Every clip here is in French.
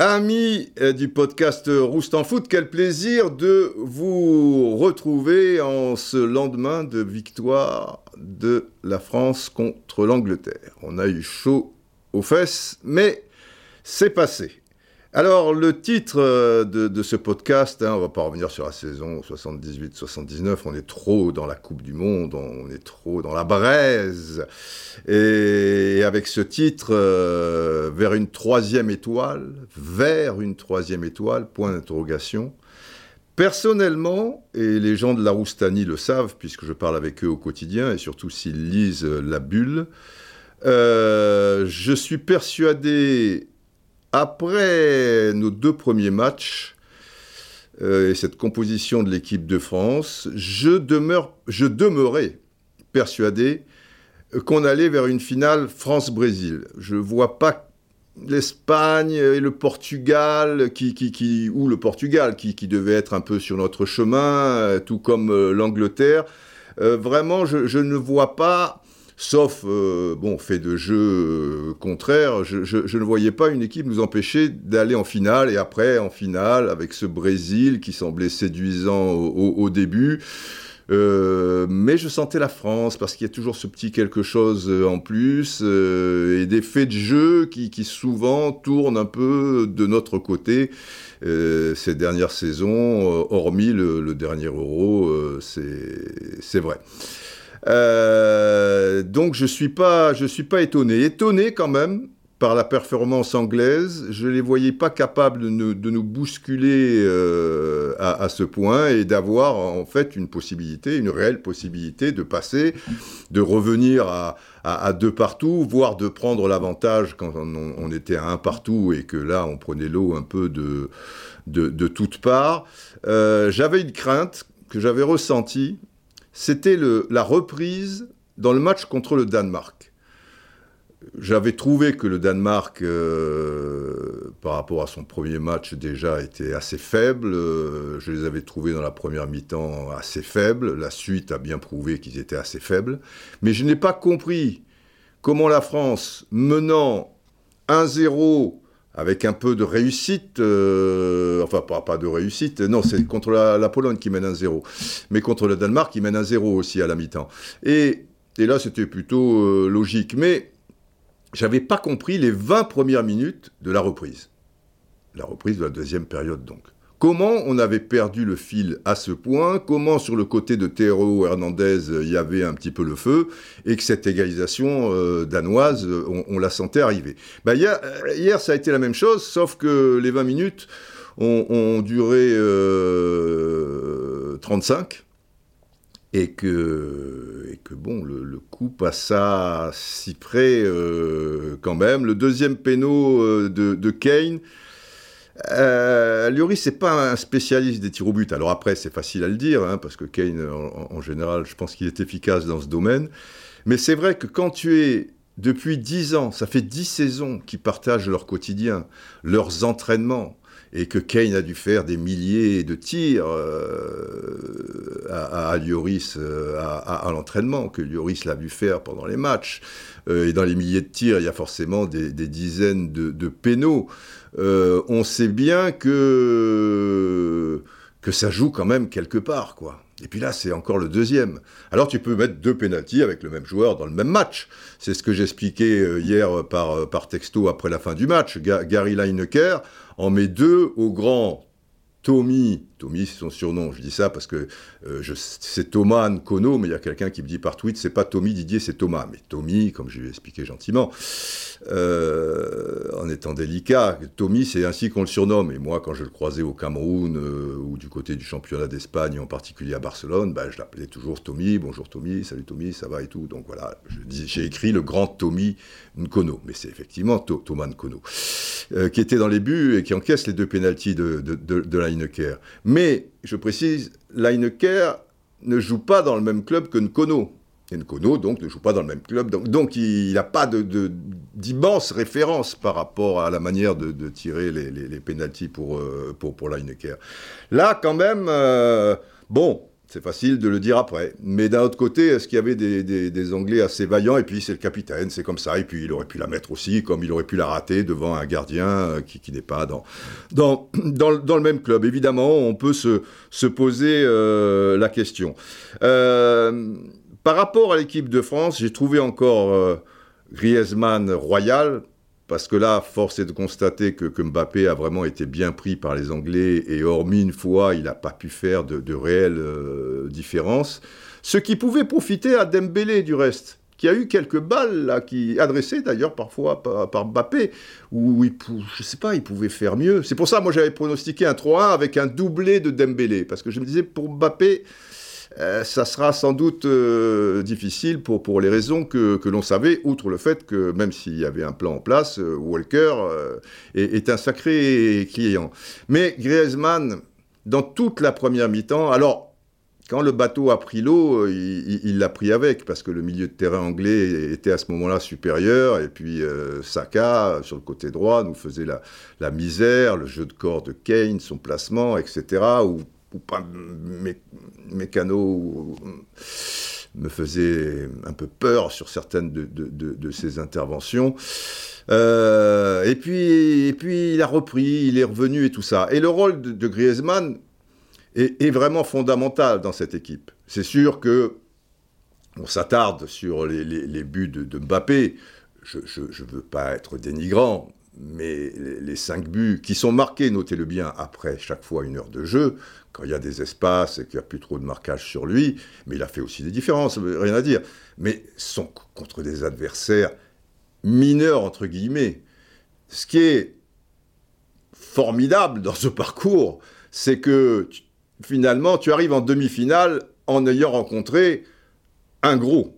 Amis euh, du podcast Roust en Foot, quel plaisir de vous retrouver en ce lendemain de victoire de la France contre l'Angleterre. On a eu chaud aux fesses, mais c'est passé. Alors, le titre euh, de, ce podcast, hein, on va pas revenir sur la saison 78-79, on est trop dans la Coupe du Monde, on est trop dans la braise. Et avec ce titre, euh, vers une troisième étoile, vers une troisième étoile, point d'interrogation. Personnellement, et les gens de la Roustanie le savent, puisque je parle avec eux au quotidien, et surtout s'ils lisent La Bulle, euh, je suis persuadé après nos deux premiers matchs euh, et cette composition de l'équipe de France, je, demeure, je demeurais persuadé qu'on allait vers une finale France-Brésil. Je ne vois pas l'Espagne et le Portugal, qui, qui, ou le Portugal, qui, qui, devait être un peu sur notre chemin, euh, tout comme euh, l'Angleterre. vraiment, je, ne vois pas sauf euh, bon fait de jeu euh, contraire, je, ne voyais pas une équipe nous empêcher d'aller en finale et après en finale avec ce Brésil qui semblait séduisant au, début. Euh, mais je sentais la France parce qu'il y a toujours ce petit quelque chose en plus et des faits de jeu qui, souvent tournent un peu de notre côté ces dernières saisons, hormis le, le dernier Euro, c'est vrai. Euh, donc je suis pas, je suis pas étonné. Étonné quand même par la performance anglaise. Je les voyais pas capables de nous, de nous bousculer euh, à, ce point et d'avoir en fait une possibilité, une réelle possibilité de passer, de revenir à, deux partout, voire de prendre l'avantage quand on, était à un partout et que là on prenait l'eau un peu de, de, de toutes parts. Euh, j'avais une crainte que j'avais ressentie c'était la reprise dans le match contre le Danemark. J'avais trouvé que le Danemark, euh, par rapport à son premier match, déjà était assez faible. Euh, je les avais trouvés dans la première mi-temps assez faibles. La suite a bien prouvé qu'ils étaient assez faibles. Mais je n'ai pas compris comment la France, menant 1-0 avec un peu de réussite, euh, enfin pas, de réussite, non, c'est contre la, Pologne qui mène un 0, mais contre le Danemark qui mène un 0 aussi à la mi-temps. Et, là, c'était plutôt euh, logique, mais j'avais pas compris les 20 premières minutes de la reprise. La reprise de la deuxième période, donc. Comment on avait perdu le fil à ce point, comment sur le côté de Théo Hernandez il y avait un petit peu le feu, et que cette égalisation euh, danoise, on, la sentait arriver? Bah, hier, ça a été la même chose, sauf que les 20 minutes ont, duré 35, euh, et que, bon, le, coup passa si près euh, quand même. Le deuxième péno de Kane, euh, Lloris, c'est pas un spécialiste des tirs au but. Alors après, c'est facile à le dire, hein, parce que Kane, en, général, je pense qu'il est efficace dans ce domaine. Mais c'est vrai que quand tu es depuis 10 ans, ça fait 10 saisons qu'ils partagent leur quotidien, leurs entraînements, et que Kane a dû faire des milliers de tirs euh, à, Lloris euh, à, l'entraînement, que Lloris l'a vu faire pendant les matchs. et dans les milliers de tirs, il y a forcément des, dizaines de pénaux. Euh, on sait bien que, que ça joue quand même quelque part, quoi. Et puis là, c'est encore le deuxième. Alors tu peux mettre deux pénalties avec le même joueur dans le même match. C'est ce que j'expliquais euh, hier par, par texto après la fin du match. Gary Lineker en met deux au grand Tommy, Tommy c'est son surnom, je dis ça parce que euh, c'est Thomas Nkono, mais il y a quelqu'un qui me dit par tweet, c'est pas Tommy Didier, c'est Thomas. Mais Tommy, comme je lui ai expliqué gentiment, euh, en étant délicat, Tommy c'est ainsi qu'on le surnomme. Et moi, quand je le croisais au Cameroun euh, ou du côté du championnat d'Espagne, en particulier à Barcelone, ben, je l'appelais toujours Tommy, bonjour Tommy, salut Tommy, ça va et tout. Donc voilà, j'ai écrit le grand Tommy Nkono, mais c'est effectivement Thomas Nkono, qui était dans les buts et qui encaisse les deux pénalties de, de, de, de Lineker. Mais, je précise, Lineker ne joue pas dans le même club que Nkono. Et Nkono, donc, ne joue pas dans le même club. Donc, il n'a pas d'immense de, référence par rapport à la manière de, tirer les, pénalties pour, euh, pour, pour Lineker. Là, quand même, euh, bon, C'est facile de le dire après. Mais d'un autre côté, est-ce qu'il y avait des, Anglais assez vaillants Et puis c'est le capitaine, c'est comme ça. Et puis il aurait pu la mettre aussi, comme il aurait pu la rater devant un gardien euh, qui, n'est pas dans, le même club. Évidemment, on peut se, se poser euh, la question. Euh, par rapport à l'équipe de France, j'ai trouvé encore Griezmann royal parce que là, force est de constater que, Mbappé a vraiment été bien pris par les Anglais et hormis une fois, il n'a pas pu faire de, réelles euh, différences. Ce qui pouvait profiter à Dembélé du reste qui a eu quelques balles là, qui adressées d'ailleurs parfois par, Mbappé, où il, je sais pas, il pouvait faire mieux. C'est pour ça, moi j'avais pronostiqué un 3-1 avec un doublé de Dembélé, parce que je me disais pour Mbappé, euh, ça sera sans doute euh, difficile pour, pour les raisons que, que l'on savait, outre le fait que même s'il y avait un plan en place, euh, Walker est, un sacré client. Mais Griezmann, dans toute la première mi-temps, alors quand le bateau a pris l'eau, il l'a pris avec, parce que le milieu de terrain anglais était à ce moment-là supérieur, et puis Saka, sur le côté droit, nous faisait la, la, misère, le jeu de corps de Kane, son placement, etc., ou pas mécano me faisait un peu peur sur certaines de, ses interventions. Euh, et, puis, et puis il a repris, il est revenu et tout ça. Et le rôle de, Griezmann est, vraiment fondamental dans cette équipe. C'est sûr que on s'attarde sur les, les, buts de, Mbappé. Je ne veux pas être dénigrant, mais les, cinq buts qui sont marqués, notez-le bien, après chaque fois une heure de jeu, quand il y a des espaces et qu'il n'y a plus trop de marquage sur lui, mais il a fait aussi des différences, rien à dire, mais contre des adversaires mineurs, entre guillemets. Ce qui est formidable dans ce parcours, c'est que finalement, tu arrives en demi-finale en ayant rencontré un gros.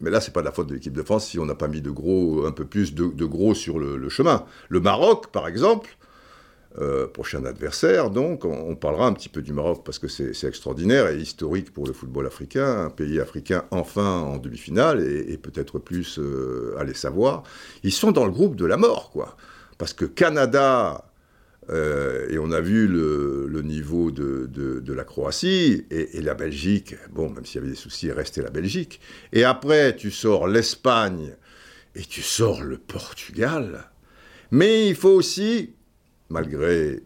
Mais là, c'est pas de la faute de l'équipe de France si on n'a pas mis de gros, un peu plus de, gros sur le, chemin. Le Maroc, par exemple, euh, prochain adversaire, donc, on, parlera un petit peu du Maroc parce que c'est extraordinaire et historique pour le football africain, un pays africain enfin en demi-finale et, peut-être plus, euh, allez savoir. Ils sont dans le groupe de la mort, quoi. Parce que Canada, euh, et on a vu le, niveau de, la Croatie et, la Belgique. Bon, même s'il y avait des soucis, restait la Belgique. Et après, tu sors l'Espagne et tu sors le Portugal. Mais il faut aussi, malgré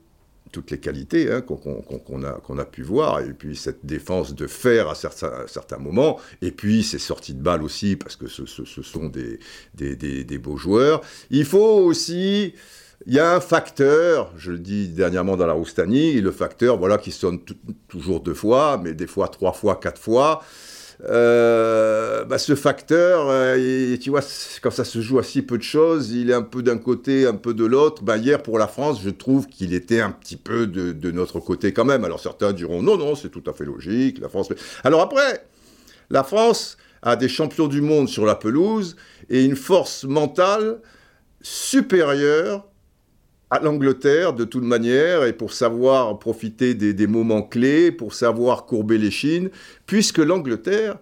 toutes les qualités hein, qu'on a, pu voir, et puis cette défense de fer à certains, moments, et puis ces sorties de balles aussi, parce que ce, sont des, des, beaux joueurs, il faut aussi il y a un facteur, je le dis dernièrement dans la Roustanie, le facteur voilà, qui sonne toujours deux fois, mais des fois trois fois, quatre fois. Euh, bah, ce facteur, euh, tu vois, quand ça se joue à si peu de choses, il est un peu d'un côté, un peu de l'autre. Bah, hier, pour la France, je trouve qu'il était un petit peu de, de, notre côté quand même. Alors certains diront non, non, c'est tout à fait logique. La France. Alors après, la France a des champions du monde sur la pelouse et une force mentale supérieure à l'Angleterre de toute manière et pour savoir profiter des, moments clés, pour savoir courber les chines, puisque l'Angleterre,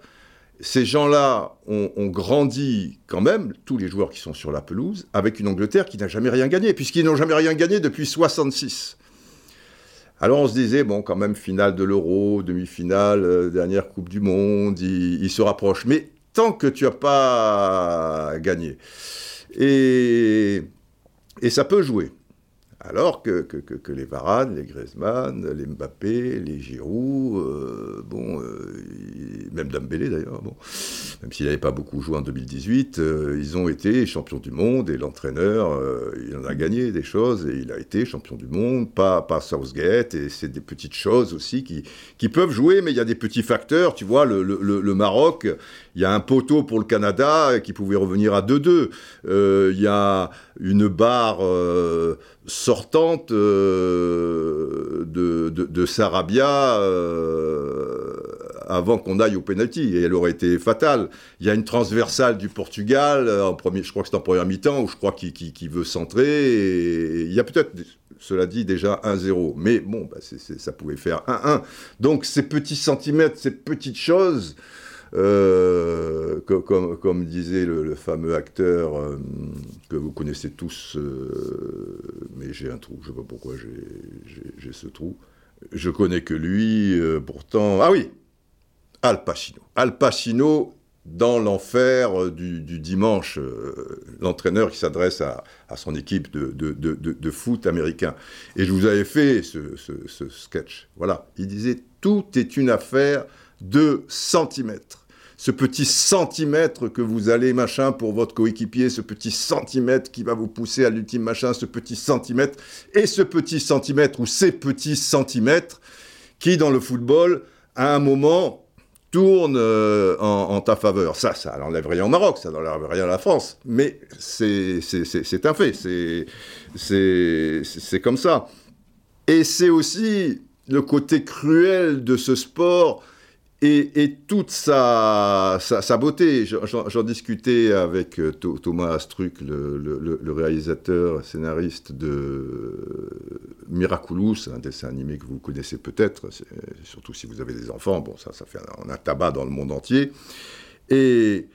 ces gens-là ont, grandi quand même, tous les joueurs qui sont sur la pelouse, avec une Angleterre qui n'a jamais rien gagné, puisqu'ils n'ont jamais rien gagné depuis 66. Alors on se disait, bon, quand même, finale de l'Euro, demi-finale, euh, dernière Coupe du Monde, ils se rapprochent. Mais tant que tu n'as pas gagné. Et, et ça peut jouer. Alors que, que, les Varane, les Griezmann, les Mbappé, les Giroud, euh, bon, euh, même Dembélé d'ailleurs, bon, même s'il n'avait pas beaucoup joué en 2018, euh, ils ont été champions du monde et l'entraîneur, il en a gagné des choses et il a été champion du monde, pas, pas Southgate, et c'est des petites choses aussi qui, qui peuvent jouer, mais il y a des petits facteurs, tu vois, le, le, le Maroc, il y a un poteau pour le Canada qui pouvait revenir à 2-2, il y a une barre euh, de, de, Sarabia euh, avant qu'on aille au penalty et elle aurait été fatale. Il y a une transversale du Portugal euh, en premier, je crois que c'est en première mi-temps où je crois qu'il veut centrer. Et il y a peut-être, cela dit, déjà 1-0, mais bon, bah, ça pouvait faire 1-1. Donc ces petits centimètres, ces petites choses. Euh, comme, disait le, fameux acteur euh, que vous connaissez tous, euh, mais j'ai un trou, je ne sais pas pourquoi j'ai ce trou. je connais que lui, pourtant. Ah oui, Al Pacino. Al Pacino dans l'enfer du, dimanche, l'entraîneur qui s'adresse à, son équipe de, foot américain. Et je vous avais fait ce, sketch. Voilà, il disait tout est une affaire de centimètres ce petit centimètre que vous allez machin pour votre coéquipier, ce petit centimètre qui va vous pousser à l'ultime machin, ce petit centimètre, et ce petit centimètre ou ces petits centimètres qui, dans le football, à un moment, tournent euh, en, ta faveur. Ça, ça n'enlève rien au Maroc, ça n'enlève rien à la France, mais c'est un fait, c'est comme ça. Et c'est aussi le côté cruel de ce sport et, toute sa, beauté. J'en discutais avec euh, Thomas Astruc, le, réalisateur, scénariste de Miraculous, un dessin animé que vous connaissez peut-être, surtout si vous avez des enfants. Bon, ça, fait un, tabac dans le monde entier. Et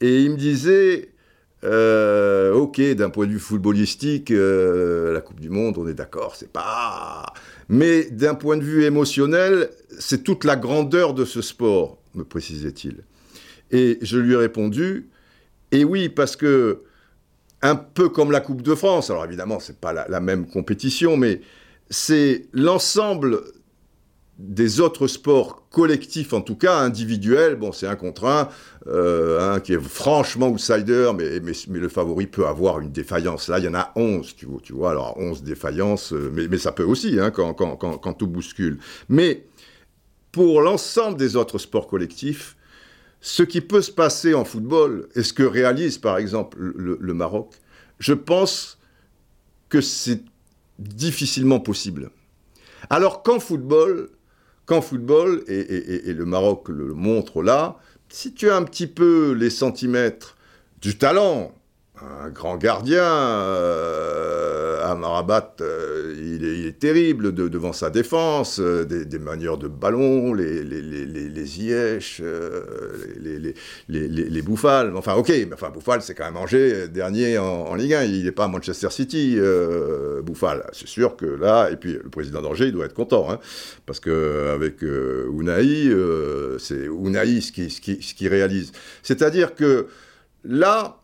il me disait, euh, ok, d'un point de vue footballistique, euh, la Coupe du Monde, on est d'accord, c'est pas. Mais d'un point de vue émotionnel, c'est toute la grandeur de ce sport, me précisait-il. Et je lui ai répondu, et oui, parce que un peu comme la Coupe de France, alors évidemment, c'est pas la même compétition, mais c'est l'ensemble des autres sports collectifs, en tout cas individuels, bon, c'est un contre un, euh, un qui est franchement outsider, mais, mais, le favori peut avoir une défaillance. Là, il y en a 11, tu vois, alors 11 défaillances, euh, mais, mais ça peut aussi, hein, quand, quand, quand, quand, tout bouscule. Mais pour l'ensemble des autres sports collectifs, ce qui peut se passer en football, et ce que réalise par exemple le, le Maroc, je pense que c'est difficilement possible. Alors qu'en football, qu'en football, et, le Maroc le montre là, si tu as un petit peu les centimètres du talent, un grand gardien, euh, Amarabat, euh, il, est, terrible devant sa défense, euh, des, manières de ballon, les, les, les, les les, les, Bouffales. Enfin, ok, mais enfin, Bouffal, c'est quand même Angers, dernier en, Ligue 1. Il n'est pas à Manchester City, Bouffal. C'est sûr que là, et puis le président d'Angers, il doit être content, hein, parce qu'avec Ounaï, c'est Ounaï ce qui, ce, qui, ce qui réalise. C'est-à-dire que là,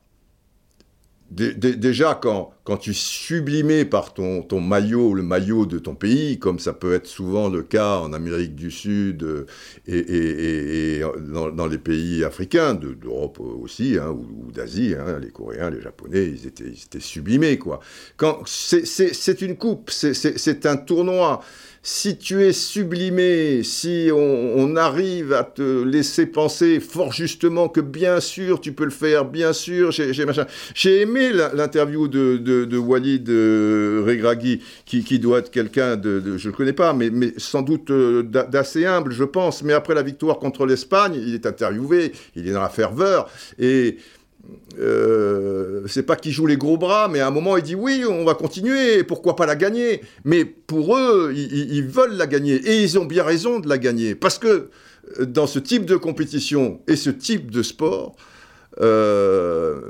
déjà, quand, quand tu sublimé par ton, ton maillot, le maillot de ton pays, comme ça peut être souvent le cas en Amérique du Sud euh, et, dans, les pays africains, d'Europe aussi, hein, ou, d'Asie, hein, les Coréens, les Japonais, ils étaient, ils étaient sublimés. Quoi. C'est une coupe, c'est un tournoi si tu es sublimé, si on, arrive à te laisser penser fort justement que bien sûr tu peux le faire, bien sûr, j'ai aimé l'interview de, de, Walid euh, Regragui, qui, qui, doit être quelqu'un de, je ne le connais pas, mais, mais sans doute euh, d'assez humble, je pense. Mais après la victoire contre l'Espagne, il est interviewé, il est dans la ferveur, et euh, c'est pas qu'il joue les gros bras, mais à un moment il dit oui, on va continuer, pourquoi pas la gagner? Mais pour eux, ils, veulent la gagner et ils ont bien raison de la gagner parce que euh, dans ce type de compétition et ce type de sport, euh,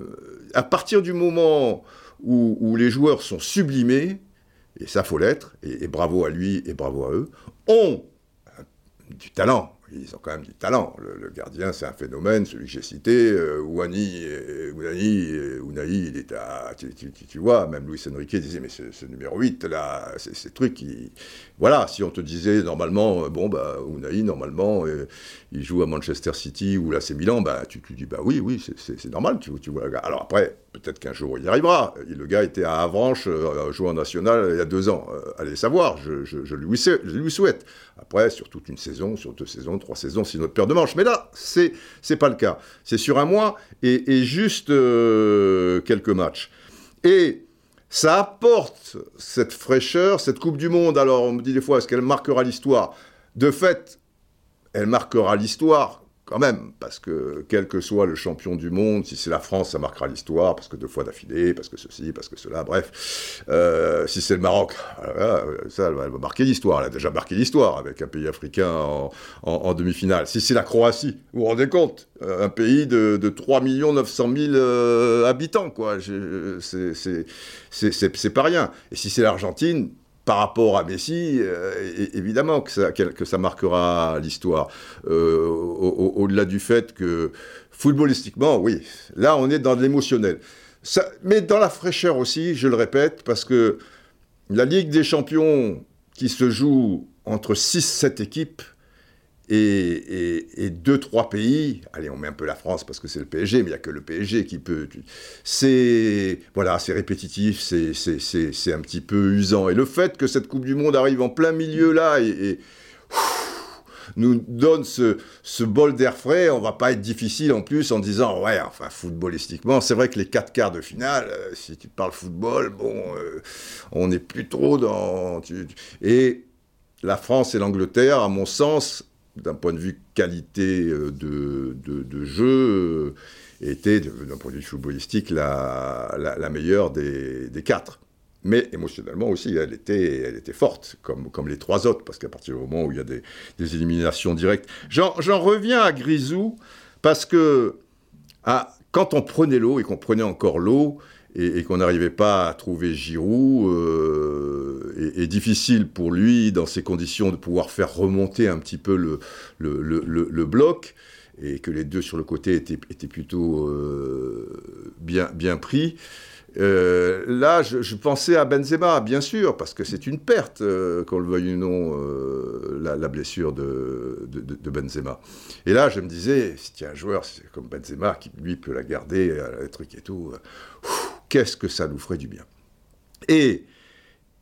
à partir du moment où, les joueurs sont sublimés, et ça faut l'être, et bravo à lui et bravo à eux, ont du talent, ils ont quand même du talent. Le, gardien, c'est un phénomène, celui que j'ai cité. Euh, Ouani, Ounaï, il est à. Tu, vois, même Luis Enrique disait, mais ce, numéro 8, là, c'est ces trucs qui. Voilà, si on te disait normalement, euh, bon, bah, Ounaï, normalement, euh, il joue à Manchester City ou là, c'est Milan, bah, tu, tu dis, bah oui, oui, c'est normal, tu, tu vois. Alors après, peut-être qu'un jour il y arrivera. Le gars était à Avranches, euh, joueur national, il y a deux ans. allez savoir, je, je, lui, je lui souhaite. Après, sur toute une saison, sur deux saisons, trois saisons, c'est notre paire de manches. Mais là, c'est c'est pas le cas. C'est sur un mois et, juste euh, quelques matchs. Et ça apporte cette fraîcheur, cette Coupe du Monde. Alors, on me dit des fois, est-ce qu'elle marquera l'histoire? De fait, elle marquera l'histoire quand même, parce que quel que soit le champion du monde, si c'est la France, ça marquera l'histoire, parce que deux fois d'affilée, parce que ceci, parce que cela, bref. Euh, si c'est le Maroc, ça, elle va, marquer l'histoire, elle a déjà marqué l'histoire avec un pays africain en, demi-finale. Si c'est la Croatie, vous vous rendez compte Un pays de, de 3 900 000 habitants, quoi. C'est pas rien. Et si c'est l'Argentine, par rapport à Messi, évidemment que ça, que ça marquera l'histoire. Au-delà du fait que, footballistiquement, oui, là on est dans de l'émotionnel. mais dans la fraîcheur aussi, je le répète, parce que la Ligue des Champions qui se joue entre 6-7 équipes et, 2-3 pays, allez, on met un peu la France parce que c'est le PSG, mais il n'y a que le PSG qui peut. C'est voilà, répétitif, c'est un petit peu usant. Et le fait que cette Coupe du Monde arrive en plein milieu là et, nous donne ce, ce bol d'air frais, on va pas être difficile en plus en disant ouais, enfin footballistiquement, c'est vrai que les quatre quarts de finale, euh, si tu parles football, bon, euh, on n'est plus trop dans. et la France et l'Angleterre, à mon sens, d'un point de vue qualité euh, de, de, jeu, euh, était, d'un point de vue footballistique, la, la, meilleure des, des, quatre. Mais émotionnellement aussi, elle était, elle était forte, comme, comme les trois autres, parce qu'à partir du moment où il y a des, des éliminations directes. J'en reviens à Grisou, parce que ah, quand on prenait l'eau, et qu'on prenait encore l'eau, et, qu'on n'arrivait pas à trouver Giroud, euh, et, difficile pour lui, dans ces conditions, de pouvoir faire remonter un petit peu le, le, le, le bloc, et que les deux sur le côté étaient, étaient plutôt euh, bien, bien pris. Euh, là, je, pensais à Benzema, bien sûr, parce que c'est une perte, euh, qu'on le veuille ou non, euh, la, blessure de, de, de, Benzema. Et là, je me disais, si tu as un joueur comme Benzema qui, lui, peut la garder, les trucs et tout, qu'est-ce que ça nous ferait du bien. Et,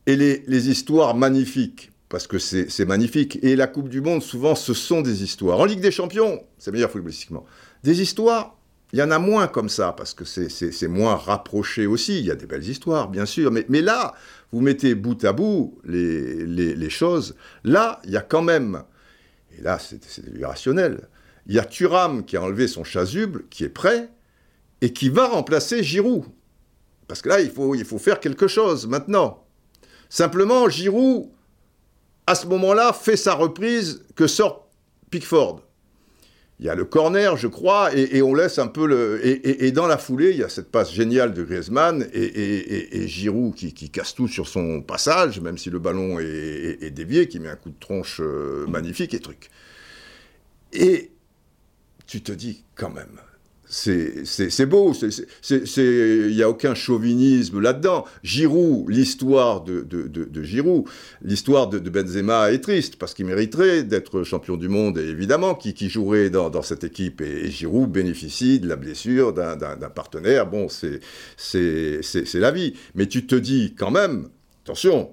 les, histoires magnifiques, parce que c'est magnifique, et la Coupe du Monde, souvent, ce sont des histoires. En Ligue des Champions, c'est meilleur footballistiquement. Des histoires il y en a moins comme ça, parce que c'est moins rapproché aussi. Il y a des belles histoires, bien sûr. Mais, là, vous mettez bout à bout les choses. Là, il y a quand même, et là, c'est irrationnel, il y a Thuram qui a enlevé son chasuble, qui est prêt, et qui va remplacer Giroud. Parce que là, il faut, faire quelque chose maintenant. Simplement, Giroud, à ce moment-là, fait sa reprise que sort Pickford il y a le corner, je crois, et, on laisse un peu le. Et, dans la foulée, il y a cette passe géniale de Griezmann et, Giroud qui, casse tout sur son passage, même si le ballon est, dévié, qui met un coup de tronche euh, magnifique et truc. Et tu te dis quand même, c'est beau, il n'y a aucun chauvinisme là-dedans. Giroud, l'histoire de, de, Giroud, l'histoire de, Benzema est triste, parce qu'il mériterait d'être champion du monde, évidemment, qui, jouerait dans, cette équipe. Et, Giroud bénéficie de la blessure d'un partenaire. Bon, c'est la vie. Mais tu te dis quand même, attention,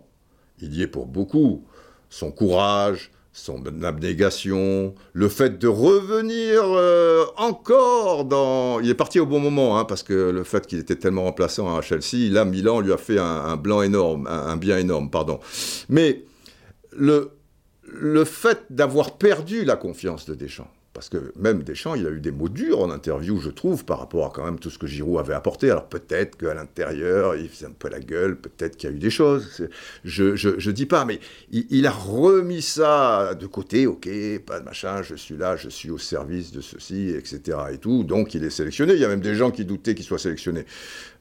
il y est pour beaucoup. Son courage, son abnégation, le fait de revenir euh, encore dans... Il est parti au bon moment, hein, parce que le fait qu'il était tellement remplaçant à Chelsea, là, Milan lui a fait un, blanc énorme, un, bien énorme, pardon. Mais le, le fait d'avoir perdu la confiance de Deschamps, parce que même Deschamps, il a eu des mots durs en interview, je trouve, par rapport à quand même tout ce que Giroud avait apporté. Alors peut-être qu'à l'intérieur, il faisait un peu la gueule, peut-être qu'il y a eu des choses. Je, je, dis pas, mais il, a remis ça de côté, ok, pas de machin, je suis là, je suis au service de ceci, etc. et tout. Donc il est sélectionné. Il y a même des gens qui doutaient qu'il soit sélectionné.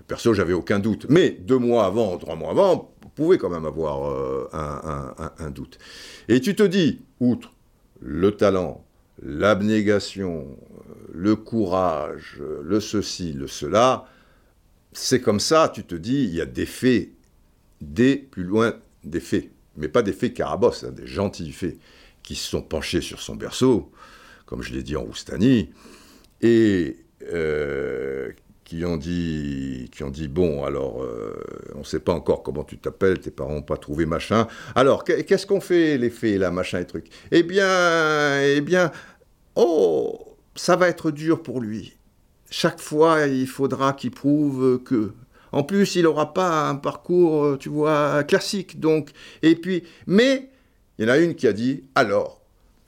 Perso, j'avais aucun doute. Mais deux mois avant, trois mois avant, vous pouvez quand même avoir euh, un doute. Et tu te dis, outre le talent, l'abnégation, le courage, le ceci, le cela, c'est comme ça, tu te dis, il y a des faits, des plus loin des faits, mais pas des faits carabos, hein, des gentils faits, qui se sont penchés sur son berceau, comme je l'ai dit en Roustanie, et euh, qui ont dit, qui ont dit bon, alors, euh, on ne sait pas encore comment tu t'appelles, tes parents n'ont pas trouvé machin. Alors, qu'est-ce qu'on fait, les faits, là, machin et truc? Eh bien, eh bien, oh, ça va être dur pour lui. Chaque fois, il faudra qu'il prouve que. En plus, il n'aura pas un parcours, tu vois, classique. Donc, et puis, mais il y en a une qui a dit alors,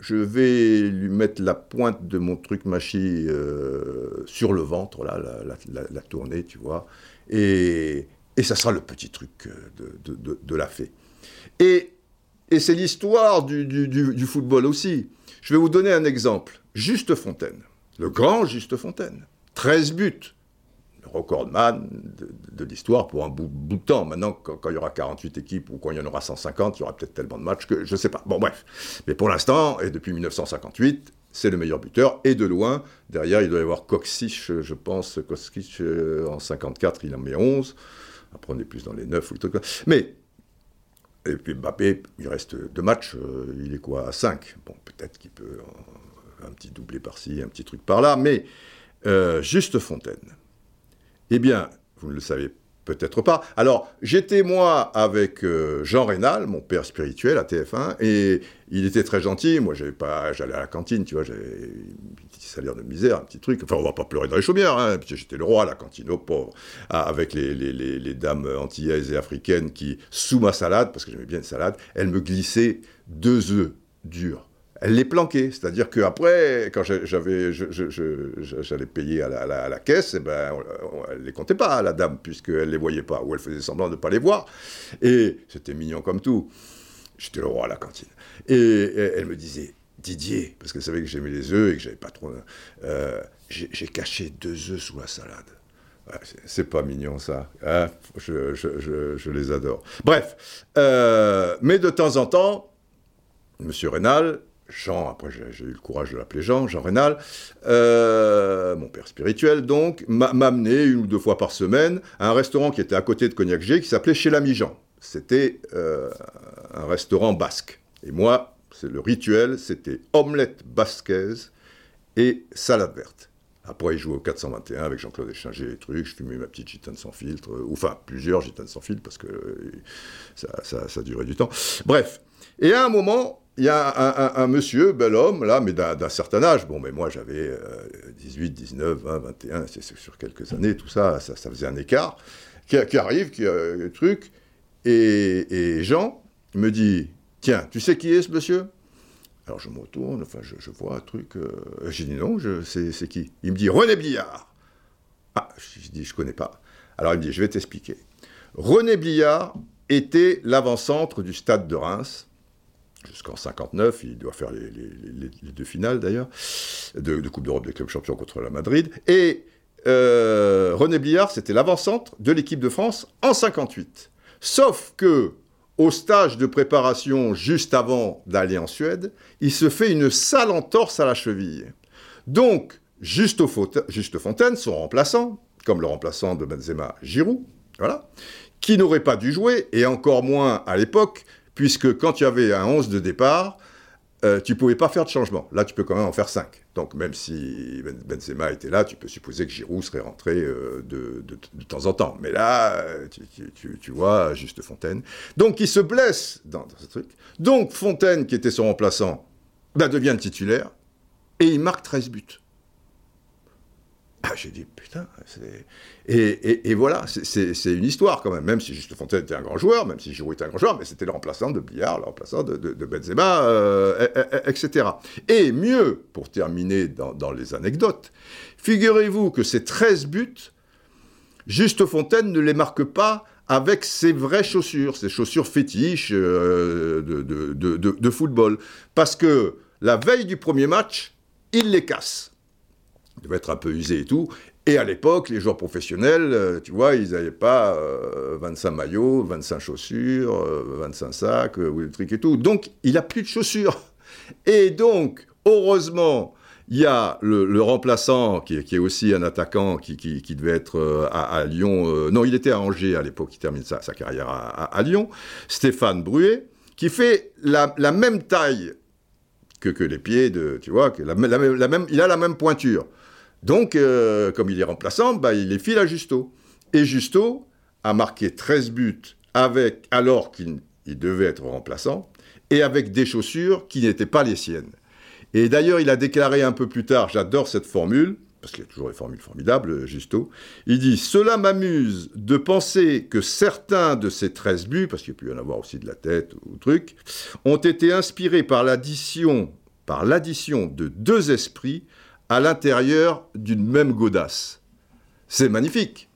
je vais lui mettre la pointe de mon truc machi euh, sur le ventre, là, la, tournée, tu vois, et, et, ça sera le petit truc euh, de, la fée. Et, et c'est l'histoire du, du, football aussi. Je vais vous donner un exemple. Juste Fontaine, le grand Juste Fontaine, 13 buts, recordman de, l'histoire pour un bout, de temps. Maintenant, quand, il y aura 48 équipes ou quand il y en aura 150, il y aura peut-être tellement de matchs que je ne sais pas. Bon, bref. Mais pour l'instant, et depuis 1958, c'est le meilleur buteur, et de loin. Derrière, il doit y avoir Koksich, je pense. Koksich, euh, en 54, il en met 11. Après, on est plus dans les 9 ou les trucs. Mais, et puis Mbappé, il reste deux matchs, euh, il est quoi, à 5 Bon, peut-être qu'il peut. un petit doublé par-ci, un petit truc par-là, mais euh, Juste Fontaine. Eh bien, vous ne le savez peut-être pas. Alors, j'étais moi avec euh, Jean Rénal, mon père spirituel à TF1, et il était très gentil. Moi, j'avais pas, j'allais à la cantine, tu vois, j'avais un petit salaire de misère, un petit truc. Enfin, on va pas pleurer dans les chaumières, hein, j'étais le roi à la cantine, au pauvre, ah, avec les, les, les, dames antillaises et africaines qui, sous ma salade, parce que j'aimais bien une salade, elles me glissaient deux œufs durs elle les planquait. C'est-à-dire qu'après, quand j'avais, j'allais payer à la, caisse, eh ben, elle ne les comptait pas, la dame, puisqu'elle ne les voyait pas, ou elle faisait semblant de ne pas les voir. Et c'était mignon comme tout. J'étais le roi à la cantine. Et, elle me disait, Didier, parce qu'elle savait que j'aimais les œufs et que j'avais pas trop... Euh, j'ai caché deux œufs sous la salade. c'est pas mignon ça. Hein. je, les adore. Bref, euh, mais de temps en temps, Monsieur Rénal, Jean, après j'ai eu le courage de l'appeler Jean, Jean Rénal, euh, mon père spirituel donc, m'amenait une ou deux fois par semaine à un restaurant qui était à côté de Cognac G, qui s'appelait Chez l'ami Jean. C'était euh, un restaurant basque. Et moi, c'est le rituel, c'était omelette basquaise et salade verte. Après, il jouait au 421 avec Jean-Claude Échinger et trucs. Je fumais ma petite gitane sans filtre. ou enfin, plusieurs gitanes sans filtre parce que ça, ça durait du temps. Bref. Et à un moment, il y a un, monsieur, bel homme, là, mais d'un certain âge. Bon, mais moi, j'avais 18, 19, 20, 21, c'est sur quelques années, tout ça, ça, faisait un écart, qui, arrive, qui a un truc, et, Jean me dit, tiens, tu sais qui est ce monsieur? Alors je me retourne, enfin je, vois un truc. Euh, j'ai dit non, c'est qui? Il me dit René Billard. Ah, je dis je connais pas. Alors il me dit je vais t'expliquer. René Billard était l'avant-centre du stade de Reims jusqu'en 59, il doit faire les, deux finales d'ailleurs, de, Coupe d'Europe des clubs champions contre la Madrid. Et euh, René Bliard, c'était l'avant-centre de l'équipe de France en 58. Sauf que, au stage de préparation juste avant d'aller en Suède, il se fait une sale entorse à la cheville. Donc, Juste, Fontaine, son remplaçant, comme le remplaçant de Benzema, Giroud, voilà, qui n'aurait pas dû jouer, et encore moins à l'époque, puisque quand tu avais un 11 de départ, euh, tu pouvais pas faire de changement. Là, tu peux quand même en faire 5. Donc, même si ben-, Benzema était là, tu peux supposer que Giroud serait rentré euh, de, temps en temps. Mais là, tu, vois, Juste Fontaine. Donc, il se blesse dans, ce truc. Donc, Fontaine, qui était son remplaçant, bah, devient titulaire et il marque 13 buts. Ah, j'ai dit, putain, et, voilà, c'est une histoire quand même, même si Juste Fontaine était un grand joueur, même si Giroud était un grand joueur, mais c'était le remplaçant de Billard, le remplaçant de, Benzema, euh, etc. Et mieux, pour terminer dans, les anecdotes, figurez-vous que ces 13 buts, Juste Fontaine ne les marque pas avec ses vraies chaussures, ses chaussures fétiches euh, de football. Parce que la veille du premier match, il les casse il devait être un peu usé et tout. Et à l'époque, les joueurs professionnels, euh, tu vois, ils n'avaient pas 25 euh, maillots, 25 chaussures, 25 euh, sacs, ou des trucs et tout. Donc, il n'a plus de chaussures. Et donc, heureusement, il y a le, remplaçant, qui, est aussi un attaquant, qui, devait être à, Lyon. non, il était à Angers à l'époque, il termine sa, carrière à, Lyon. Stéphane Bruet, qui fait la, même taille que, les pieds de, tu vois, que la même, il a la même pointure. Donc, euh, comme il est remplaçant, bah, il est file à Justo. Et Justo a marqué 13 buts avec, alors qu'il devait être remplaçant, et avec des chaussures qui n'étaient pas les siennes. Et d'ailleurs, il a déclaré un peu plus tard, j'adore cette formule, parce qu'il y a toujours des formules formidables, Justo, il dit « Cela m'amuse de penser que certains de ces 13 buts, parce qu'il peut y en avoir aussi de la tête ou truc, ont été inspirés par l'addition par l'addition de deux esprits à l'intérieur d'une même godasse. C'est magnifique.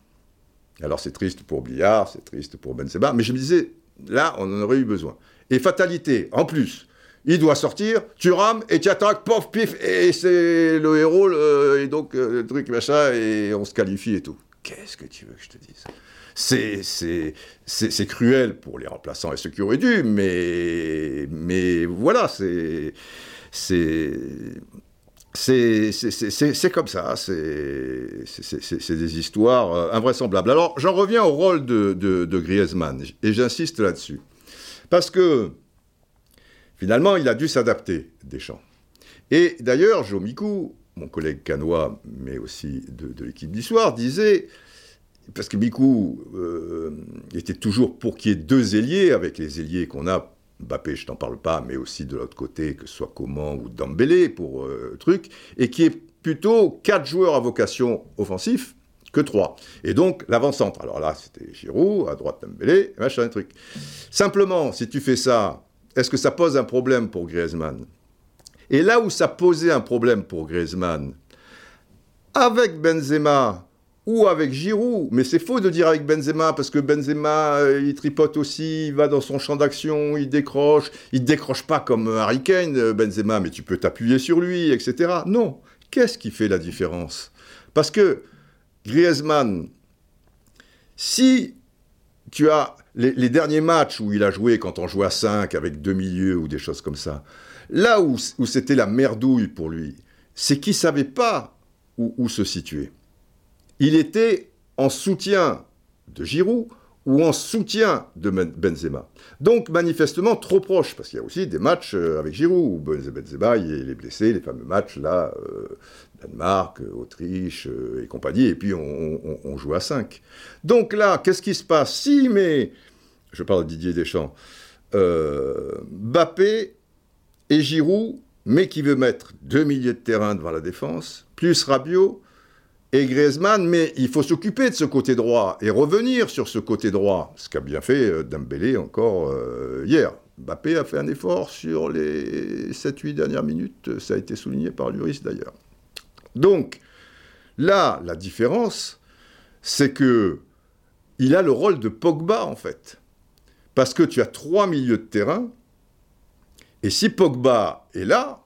Alors c'est triste pour Bliard, c'est triste pour Benzema, mais je me disais, là, on en aurait eu besoin. Et fatalité, en plus, il doit sortir, tu rames et tu attaques, pof, pif, et c'est le héros, et donc euh, le truc, machin, et on se qualifie et tout. qu'est-ce que tu veux que je te dise? C'est cruel pour les remplaçants et ceux qui auraient dû, mais, voilà, c'est comme ça, c'est des histoires euh, invraisemblables. Alors, j'en reviens au rôle de, de, Griezmann, et j'insiste là-dessus. Parce que, finalement, il a dû s'adapter, Deschamps. Et d'ailleurs, Jomikou, mon collègue canois, mais aussi de, l'équipe d'histoire, disait, parce que Mikou euh, était toujours pour qu'il y ait deux ailiers, avec les ailiers qu'on a Mbappé, je t'en parle pas, mais aussi de l'autre côté, que ce soit Coman ou Dembélé pour euh, truc, et qui est plutôt quatre joueurs à vocation offensif que trois. Et donc l'avant-centre. Alors là, c'était Giroud, à droite Dembélé, machin, truc. Simplement, si tu fais ça, est-ce que ça pose un problème pour Griezmann? Et là où ça posait un problème pour Griezmann, avec Benzema, ou avec Giroud. Mais c'est faux de dire avec Benzema, parce que Benzema, euh, il tripote aussi, il va dans son champ d'action, il décroche. Il décroche pas comme Harry Kane, euh, Benzema, mais tu peux t'appuyer sur lui, etc. Non. Qu'est-ce qui fait la différence? Parce que Griezmann, si tu as les, derniers matchs où il a joué quand on jouait à 5 avec deux milieux ou des choses comme ça, là où, c'était la merdouille pour lui, c'est qu'il savait pas où se situer il était en soutien de Giroud ou en soutien de Benzema. Donc manifestement trop proche, parce qu'il y a aussi des matchs euh, avec Giroud, où Benzema il est blessé, les fameux matchs là, euh, Danemark, Autriche euh, et compagnie, et puis on, joue à 5. Donc là, qu'est-ce qui se passe? Si, mais, je parle de Didier Deschamps, Bappé et Giroud, mais qui veut mettre deux milieux de terrain devant la défense, plus Rabiot, et Griezmann, mais il faut s'occuper de ce côté droit et revenir sur ce côté droit, ce qu'a bien fait euh, Dembélé encore euh, hier. Mbappé a fait un effort sur les 7-8 dernières minutes, ça a été souligné par Luris d'ailleurs. Donc, là, la différence, c'est que il a le rôle de Pogba en fait. Parce que tu as trois milieux de terrain, et si Pogba est là,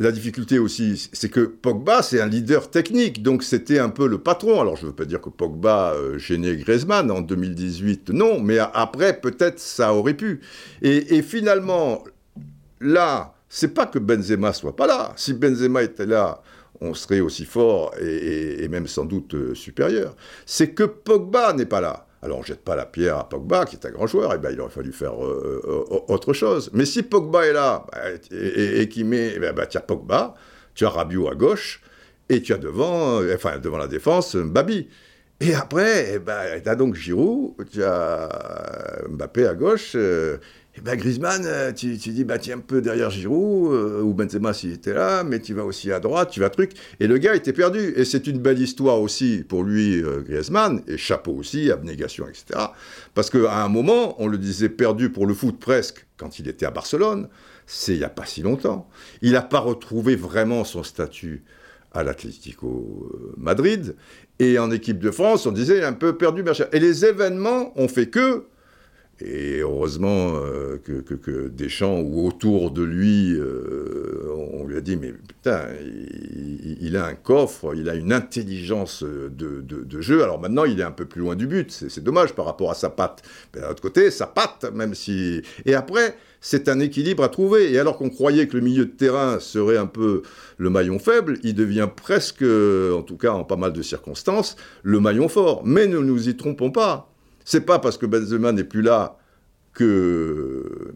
la difficulté aussi, c'est que Pogba, c'est un leader technique, donc c'était un peu le patron. Alors je ne veux pas dire que Pogba euh, gênait Griezmann en 2018, non, mais après, peut-être ça aurait pu. Et, finalement, là, c'est pas que Benzema soit pas là. Si Benzema était là, on serait aussi fort et, même sans doute euh, supérieur. C'est que Pogba n'est pas là. Alors on jette pas la pierre à Pogba, qui est un grand joueur, et ben, il aurait fallu faire euh, euh, autre chose. Mais si Pogba est là, bah, et, qui met, eh ben, bah, tu as Pogba, tu as Rabiot à gauche, et tu as devant, euh, devant la défense, Babi. Et après, eh ben, tu as donc Giroud, tu as Mbappé à gauche, et ben Griezmann, euh, tu, dis, bah, tiens un peu derrière Giroud, euh, ou Benzema s'il était là, mais tu vas aussi à droite, tu vas truc. Et le gars était perdu. Et c'est une belle histoire aussi pour lui, euh, Griezmann, et chapeau aussi, abnégation, etc. Parce qu'à un moment, on le disait perdu pour le foot presque, quand il était à Barcelone, c'est il n'y a pas si longtemps. Il n'a pas retrouvé vraiment son statut à l'Atlético Madrid. Et en équipe de France, on disait un peu perdu, machin. Et les événements ont fait que et heureusement euh, que, Deschamps ou autour de lui, euh, on lui a dit, mais putain, il, a un coffre, il a une intelligence de, jeu. Alors maintenant, il est un peu plus loin du but. C'est dommage par rapport à sa patte. Mais d'un autre côté, sa patte, même si... Et après, c'est un équilibre à trouver. Et alors qu'on croyait que le milieu de terrain serait un peu le maillon faible, il devient presque, en tout cas en pas mal de circonstances, le maillon fort. Mais ne nous y trompons pas. C'est pas parce que Benzema n'est plus là que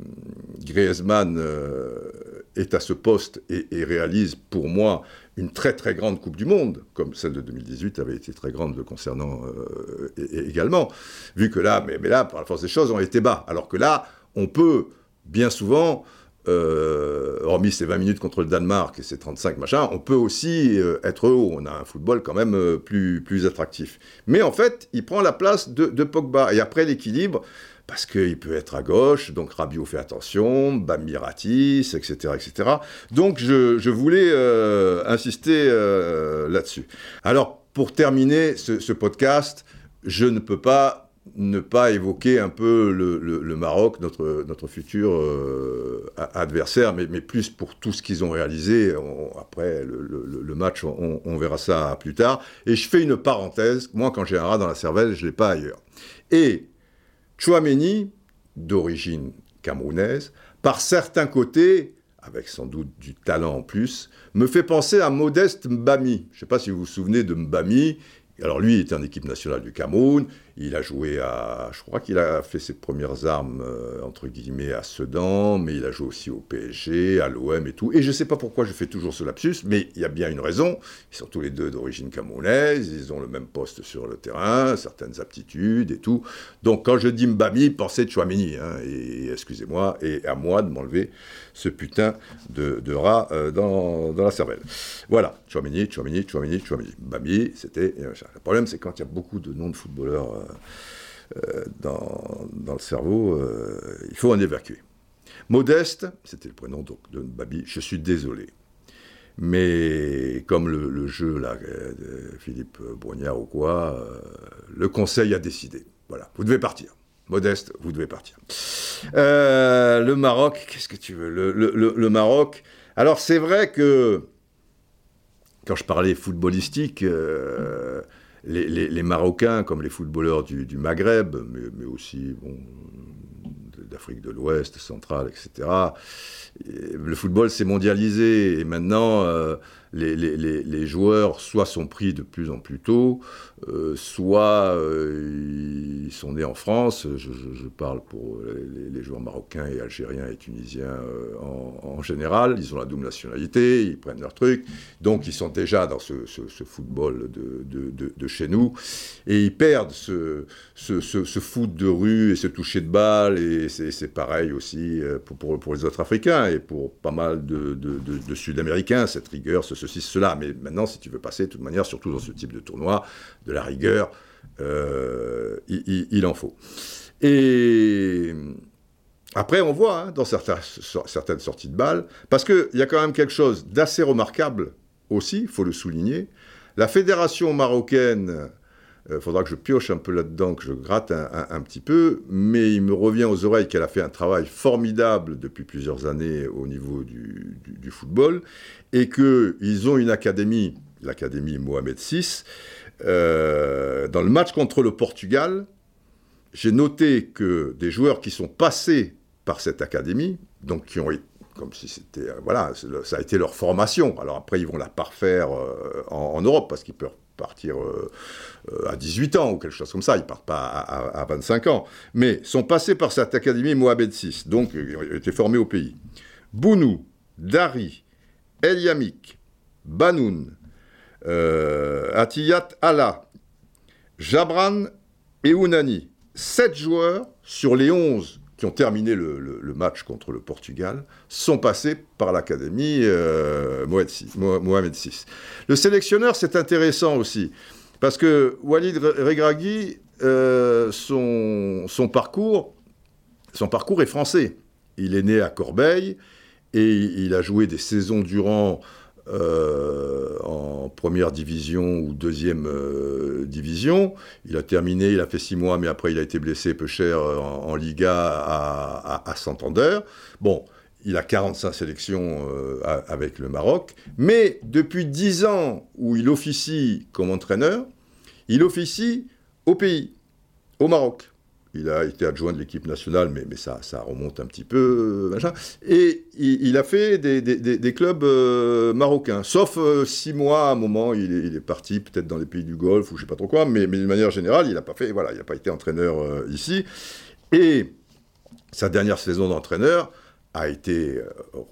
Griezmann euh, est à ce poste et, réalise pour moi une très très grande Coupe du Monde, comme celle de 2018 avait été très grande concernant euh, également, vu que là, mais, là, par la force des choses, on était bas. Alors que là, on peut bien souvent euh, hormis ces 20 minutes contre le Danemark et ces 35 machins, on peut aussi euh, être haut. On a un football quand même euh, plus, plus attractif. Mais en fait, il prend la place de, Pogba. Et après l'équilibre, parce qu'il peut être à gauche, donc Rabiot fait attention, Bamiratis, etc., etc. Donc je, voulais insister là-dessus. Alors, pour terminer ce, ce podcast, je ne peux pas ne pas évoquer un peu le, Maroc, notre, futur euh, adversaire, mais, mais, plus pour tout ce qu'ils ont réalisé. après le, match, on, verra ça plus tard. Et je fais une parenthèse. Moi, quand j'ai un rat dans la cervelle, je ne l'ai pas ailleurs. Et Chouameni, d'origine camerounaise, par certains côtés, avec sans doute du talent en plus, me fait penser à Modeste Mbami. Je ne sais pas si vous vous souvenez de Mbami. Alors lui, il était en équipe nationale du Cameroun, il a joué à, je crois qu'il a fait ses premières armes, euh, entre guillemets, à Sedan, mais il a joué aussi au PSG, à l'OM et tout. Et je ne sais pas pourquoi je fais toujours ce lapsus, mais il y a bien une raison. Ils sont tous les deux d'origine camerounaise, ils ont le même poste sur le terrain, certaines aptitudes et tout. Donc quand je dis Mbami, pensez Chouamini, hein, et excusez-moi, et à moi de m'enlever ce putain de, rat euh, dans, la cervelle. Voilà, Chouamini, Chouamini, Chouamini, Chouamini. Mbami, c'était... Le problème, c'est quand il y a beaucoup de noms de footballeurs euh, dans, le cerveau, euh, il faut en évacuer. Modeste, c'était le prénom de Babi, je suis désolé. Mais comme le, jeu de Philippe Brognard ou quoi, euh, le conseil a décidé. Voilà, vous devez partir. Modeste, vous devez partir. le Maroc, qu'est-ce que tu veux? Le, Maroc. Alors c'est vrai que quand je parlais footballistique, les, Marocains, comme les footballeurs du, Maghreb, mais, aussi d'Afrique de l'Ouest, centrale, etc., le football s'est mondialisé et maintenant euh, les, joueurs soit sont pris de plus en plus tôt, euh, soit euh, ils sont nés en France. Je, parle pour les, joueurs marocains et algériens et tunisiens euh, en, général. Ils ont la double nationalité, ils prennent leur truc. Donc ils sont déjà dans ce, football de, chez nous. Et ils perdent ce, foot de rue et ce toucher de balle. Et c'est pareil aussi pour, pour, les autres Africains et pour pas mal de, Sud-Américains, cette rigueur, ce ceci, cela. Mais maintenant, si tu veux passer, de toute manière, surtout dans ce type de tournoi, de la rigueur, euh, il, en faut. Et après, on voit hein, dans certaines sorties de balles, parce qu'il y a quand même quelque chose d'assez remarquable aussi, il faut le souligner. La fédération marocaine euh, faudra que je pioche un peu là-dedans, que je gratte un, petit peu, mais il me revient aux oreilles qu'elle a fait un travail formidable depuis plusieurs années au niveau du, football, et qu'ils ont une académie, l'académie Mohamed VI. Euh, dans le match contre le Portugal, j'ai noté que des joueurs qui sont passés par cette académie, donc qui ont été comme si c'était voilà ça a été leur formation alors après ils vont la parfaire euh, en, Europe parce qu'ils peuvent partir euh, euh, à 18 ans ou quelque chose comme ça, ils partent pas à, 25 ans, mais sont passés par cette académie Mohamed VI, donc ils ont été formés au pays. Bounou, Dari, Eliamik, Banoun, euh, Atiyat Allah, Jabran et Ounani, sept joueurs sur les 11 ont terminé le, match contre le Portugal sont passés par l'académie euh, Mohamed VI. Le sélectionneur, c'est intéressant aussi, parce que Walid Regragui, euh, son, parcours, son parcours est français. Il est né à Corbeil et il a joué des saisons durant euh, en première division ou deuxième euh, division. Il a terminé, il a fait six mois, mais après il a été blessé peu cher euh, en, Liga à, à, Santander. Bon, il a 45 sélections avec le Maroc, mais depuis dix ans où il officie comme entraîneur, il officie au pays, au Maroc. Il a été adjoint de l'équipe nationale, mais, ça, remonte un petit peu, machin. Et il, a fait des, clubs euh, marocains, sauf euh, six mois à un moment, il est, parti peut-être dans les pays du Golfe ou je sais pas trop quoi, mais, de manière générale, il n'a pas fait, voilà, il n'a pas été entraîneur euh, ici. Et sa dernière saison d'entraîneur a été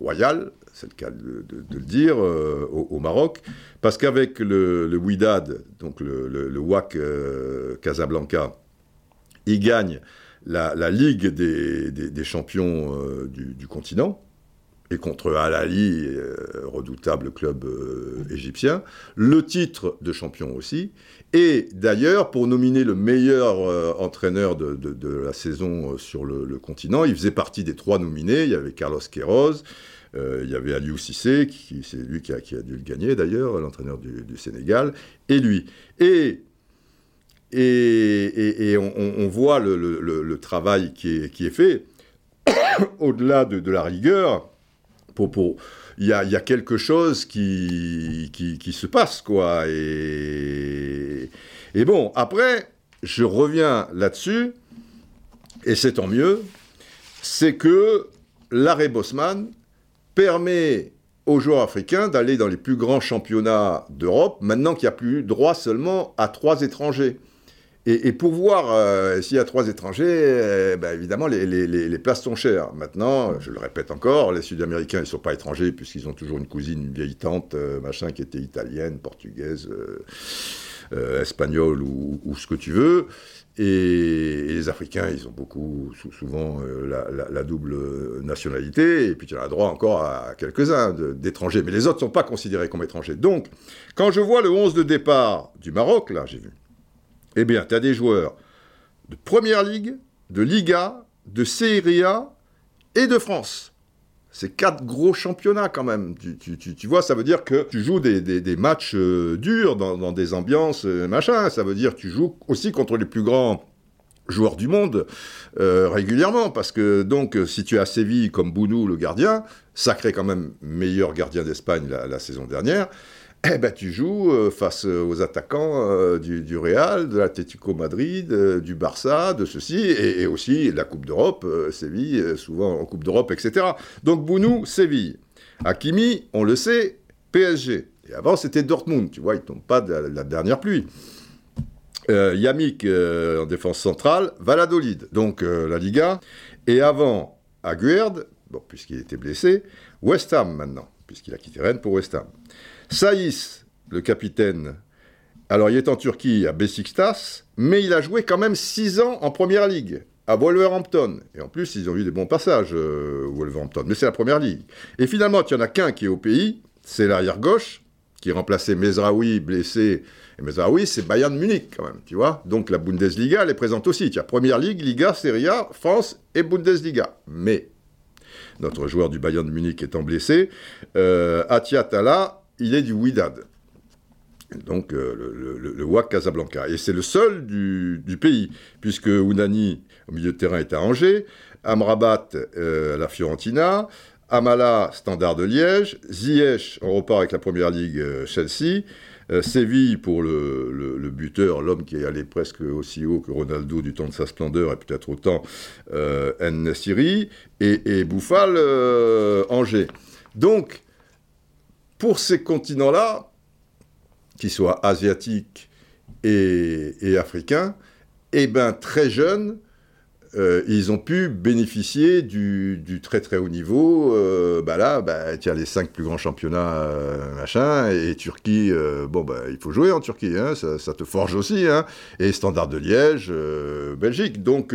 royale, c'est le cas de, le dire, au, Maroc, parce qu'avec le, le donc le WAC Casablanca, il gagne la, Ligue des, champions euh, du, continent, et contre Al Ali, euh, redoutable club euh, égyptien, le titre de champion aussi. Et d'ailleurs, pour nominer le meilleur entraîneur de, la saison sur le, continent, il faisait partie des trois nominés. Il y avait Carlos Queiroz, il y avait Aliou Cissé, c'est lui qui a, dû le gagner d'ailleurs, l'entraîneur du, Sénégal, et lui. Et, on, voit le, travail qui est, fait, au-delà de, la rigueur, pour, il y, a, quelque chose qui, se passe, quoi. Et, et bon, après, je reviens là-dessus, et c'est tant mieux, c'est que l'arrêt Bosman permet aux joueurs africains d'aller dans les plus grands championnats d'Europe, maintenant qu'il n'y a plus droit seulement à trois étrangers. Et, pour voir euh, s'il y a trois étrangers, euh, ben, évidemment, les, places sont chères. Maintenant, je le répète encore, les Sud-Américains, ils ne sont pas étrangers, puisqu'ils ont toujours une cousine, une vieille tante, euh, machin, qui était italienne, portugaise, espagnole ou, ce que tu veux. Et, les Africains, ils ont beaucoup, souvent, la, double nationalité, et puis tu as droit encore à quelques-uns d'étrangers, mais les autres ne sont pas considérés comme étrangers. Donc, quand je vois le 11 de départ du Maroc, là, j'ai vu, eh bien, tu as des joueurs de Première Ligue, de Liga, de Serie A et de France. C'est quatre gros championnats quand même. Tu, vois, ça veut dire que tu joues des, matchs euh, durs dans, des ambiances euh, machin. Ça veut dire que tu joues aussi contre les plus grands joueurs du monde euh, régulièrement. Parce que donc, si tu es à Séville comme Bounou, le gardien, sacré quand même meilleur gardien d'Espagne la, saison dernière, eh ben, tu joues euh, face euh, aux attaquants euh, du, Real, de l'Atlético Madrid, du Barça, de ceci, et, aussi la Coupe d'Europe, Séville, souvent en Coupe d'Europe, etc. Donc Bounou, Séville. Hakimi, on le sait, PSG. Et avant, c'était Dortmund, tu vois, il ne tombe pas de la, dernière pluie. Yamik, en défense centrale, Valladolid, donc la Liga. Et avant, Aguerd, bon, puisqu'il était blessé, West Ham maintenant, puisqu'il a quitté Rennes pour West Ham. Saïs, le capitaine, alors il est en Turquie à Besiktas, mais il a joué quand même 6 ans en Première Ligue, à Wolverhampton. Et en plus, ils ont eu des bons passages, euh, Wolverhampton, mais c'est la Première Ligue. Et finalement, il n'y en a qu'un qui est au pays, c'est l'arrière gauche, qui remplaçait Mezraoui, blessé. Et Mezraoui, c'est Bayern Munich, quand même, tu vois. Donc la Bundesliga, elle est présente aussi. Tu as Première Ligue, Liga, Serie A, France et Bundesliga. Mais notre joueur du Bayern Munich étant blessé, euh, Atiatala il est du Ouidad. Donc euh, le, le, WAC Casablanca. Et c'est le seul du, pays, puisque Ounani, au milieu de terrain, est à Angers, Amrabat euh, la Fiorentina, Amala, Standard de Liège, Ziyech, on repart avec la Première Ligue euh, Chelsea, Séville pour le, buteur, l'homme qui est allé presque aussi haut que Ronaldo du temps de sa splendeur et peut-être autant N. Siri, et, et Bouffal, Angers. Donc, pour ces continents-là, qu'ils soient asiatiques et, africains, eh bien, très jeunes, euh, ils ont pu bénéficier du, très très haut niveau. Euh, bah là, bah, les cinq plus grands championnats, euh, machin, et Turquie, bon, bah, il faut jouer en Turquie, hein, ça, te forge aussi, hein, et Standard de Liège, Belgique. Donc,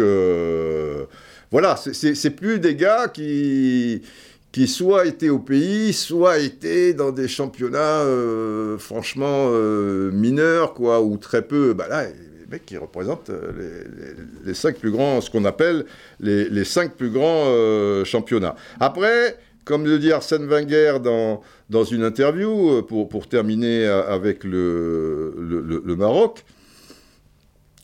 voilà, c'est plus des gars qui qui soit étaient au pays, soit étaient dans des championnats euh, franchement euh, mineurs, quoi, ou très peu. Bah là, les qui représentent euh, les, cinq plus grands, ce qu'on appelle les, cinq plus grands championnats. Après, comme le dit Arsène Wenger dans, dans une interview, pour, terminer avec le, Maroc,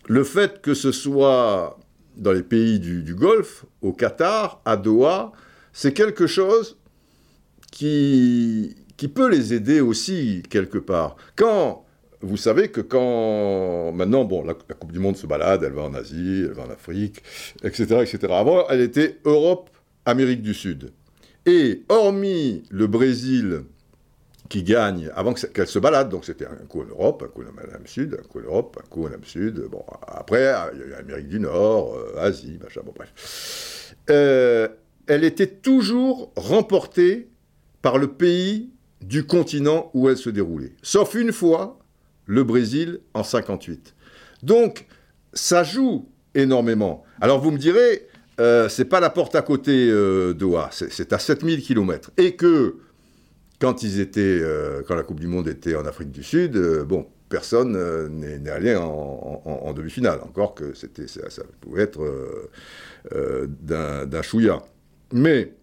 le fait que ce soit dans les pays du Golfe, au Qatar, à Doha, c'est quelque chose qui, qui peut les aider aussi quelque part. Quand vous savez que quand maintenant, bon, la, Coupe du Monde se balade, elle va en Asie, elle va en Afrique, etc., etc. Avant, elle était Europe, Amérique du Sud. Et hormis le Brésil qui gagne avant qu'elle se balade, donc c'était un coup en Europe, un coup en Amérique Sud, un coup en Europe, un coup en Amérique du Sud. Bon, après, il y a eu Amérique du Nord, euh, Asie, machin, bon, bref. Euh, elle était toujours remportée par le pays du continent où elle se déroulait. Sauf une fois, le Brésil en 58. Donc, ça joue énormément. Alors vous me direz, euh, c'est pas la porte à côté euh, Doha, c'est à 7000 km. Et que quand ils étaient, euh, quand la Coupe du Monde était en Afrique du Sud, euh, bon, personne n'est allé en, demi-finale. Encore que ça, ça, pouvait être d'un chouïa. Mais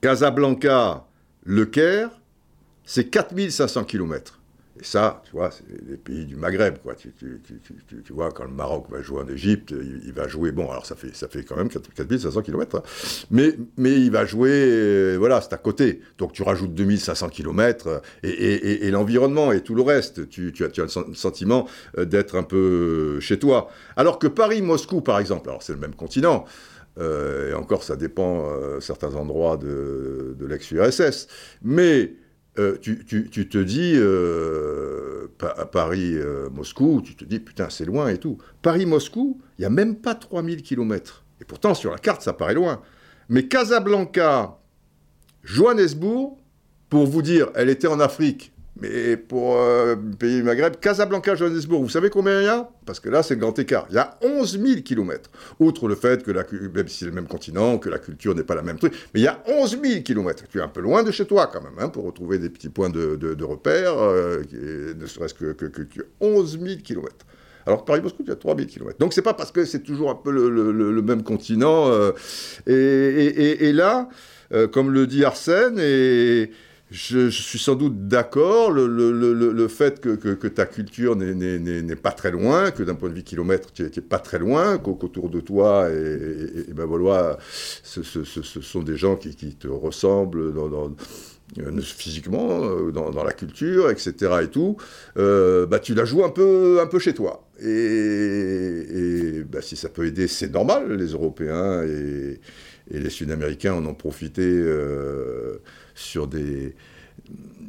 Casablanca, Le Caire, c'est 4500 km. Et ça, tu vois, c'est les pays du Maghreb, quoi. Tu, vois, quand le Maroc va jouer en Égypte, il, va jouer, bon, alors ça fait, quand même 4500 km, hein. mais, il va jouer, euh, voilà, c'est à côté. Donc tu rajoutes 2500 km et, l'environnement et tout le reste, tu, as, tu as le sentiment euh, d'être un peu chez toi. Alors que Paris-Moscou, par exemple, alors c'est le même continent, euh, et encore ça dépend certains endroits de, de l'ex-URSS, mais euh, tu, te dis, euh, à Paris-Moscou, euh, tu te dis, putain, c'est loin et tout. Paris-Moscou, il n'y a même pas 3000 km. Et pourtant, sur la carte, ça paraît loin. Mais Casablanca, Johannesburg, pour vous dire, elle était en Afrique, mais pour euh, pays du Maghreb, Casablanca, Johannesburg, vous savez combien il y a? Parce que là, c'est le grand écart. Il y a 11 000 kilomètres. Outre le fait que, même si c'est le même continent, que la culture n'est pas la même truc, mais il y a 11 000 kilomètres. Tu es un peu loin de chez toi quand même, hein, pour retrouver des petits points de, repère, euh, ne serait-ce que, que, que, 11 000 kilomètres. Alors Paris-Moscou, tu as 000 km. Donc c'est pas parce que c'est toujours un peu le, même continent. Euh, et, là, comme le dit Arsène, et je, suis sans doute d'accord, le, fait que, ta culture n'est pas très loin, que d'un point de vue kilomètre, tu n'es pas très loin, qu'autour de toi, et, et, ben voilà, ce, sont des gens qui, te ressemblent euh, physiquement, euh, dans, la culture, etc. et tout, euh, bah, tu la joues un peu, un peu chez toi. Et, bah, si ça peut aider, c'est normal, les Européens et, les Sud-Américains en ont profité sur des,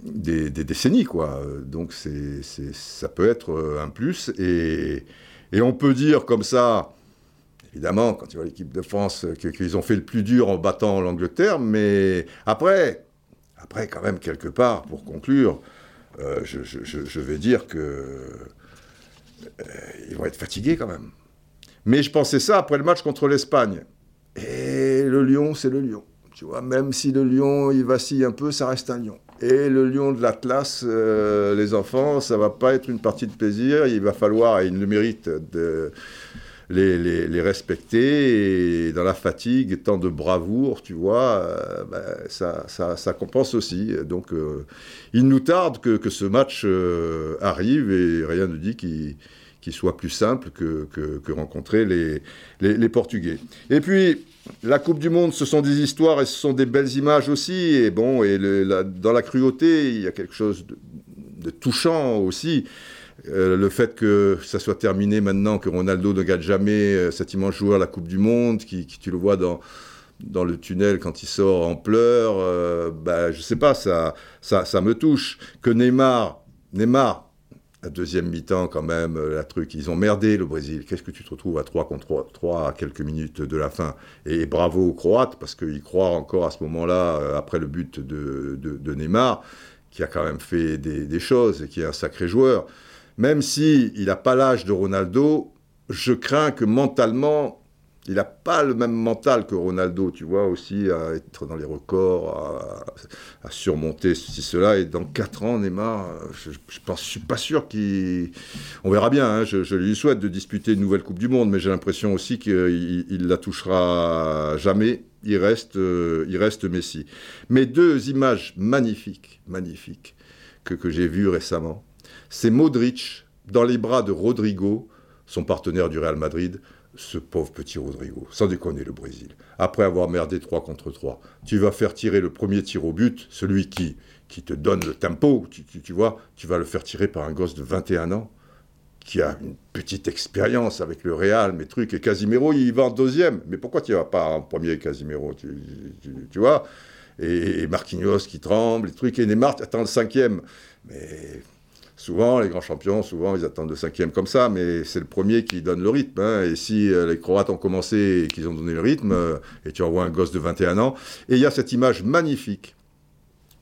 décennies, quoi. Donc ça peut être un plus. Et, on peut dire comme ça, évidemment, quand tu vois l'équipe de France, qu'ils ont fait le plus dur en battant l'Angleterre, mais après, après quand même, quelque part, pour conclure, euh, je, je, vais dire que euh, ils vont être fatigués quand même. Mais je pensais ça après le match contre l'Espagne. Et le lion, c'est le lion. Tu vois, même si le lion, il vacille un peu, ça reste un lion. Et le lion de l'Atlas, euh, les enfants, ça va pas être une partie de plaisir. Il va falloir, et ils le méritent, de les, les, respecter. Et dans la fatigue, tant de bravoure, tu vois, euh, ben, ça, ça, ça, compense aussi. Donc, euh, il nous tarde que, que ce match arrive et rien ne dit qu'il qui soit plus simple que, que, rencontrer les, les, Portugais. Et puis, la Coupe du Monde, ce sont des histoires et ce sont des belles images aussi. Et bon, et dans la cruauté, il y a quelque chose de, touchant aussi. Euh, le fait que ça soit terminé maintenant, que Ronaldo ne gagne jamais euh, cet immense joueur la Coupe du Monde, qui, tu le vois dans, dans le tunnel quand il sort en pleurs, euh, bah, je sais pas, ça, ça, ça me touche. Que Neymar, Neymar, la deuxième mi-temps, quand même, euh, la truc, ils ont merdé le Brésil. Qu'est-ce que tu te retrouves à 3 contre 3, à quelques minutes de la fin? Et bravo aux Croates, parce qu'ils croient encore à ce moment-là, après le but de, de, Neymar, qui a quand même fait des, choses et qui est un sacré joueur. Même si il n'a pas l'âge de Ronaldo, je crains que mentalement, il n'a pas le même mental que Ronaldo, tu vois, aussi, à être dans les records, à, surmonter ceci, cela. Et dans 4 ans, Neymar, je ne suis pas sûr qu'il. On verra bien, hein, je, lui souhaite de disputer une nouvelle Coupe du Monde, mais j'ai l'impression aussi qu'il il la touchera jamais. Il reste, euh, il reste Messi. Mais deux images magnifiques, magnifiques, que, que j'ai vues récemment, c'est Modric dans les bras de Rodrigo, son partenaire du Real Madrid, ce pauvre petit Rodrigo, sans déconner le Brésil, après avoir merdé 3 contre 3, tu vas faire tirer le premier tir au but, celui qui, qui te donne le tempo, tu, vois, tu vas le faire tirer par un gosse de 21 ans, qui a une petite expérience avec le Real, mes trucs, et Casimiro, il va en deuxième. Mais pourquoi tu vas pas en premier, Casimiro tu, tu, vois? Et, et Marquinhos qui tremble, les trucs, et Neymar, attends le cinquième. Mais Souvent, les grands champions, souvent, ils attendent le cinquième comme ça, mais c'est le premier qui donne le rythme. Hein. Et si euh, les Croates ont commencé et qu'ils ont donné le rythme, euh, et tu envoies un gosse de 21 ans, et il y a cette image magnifique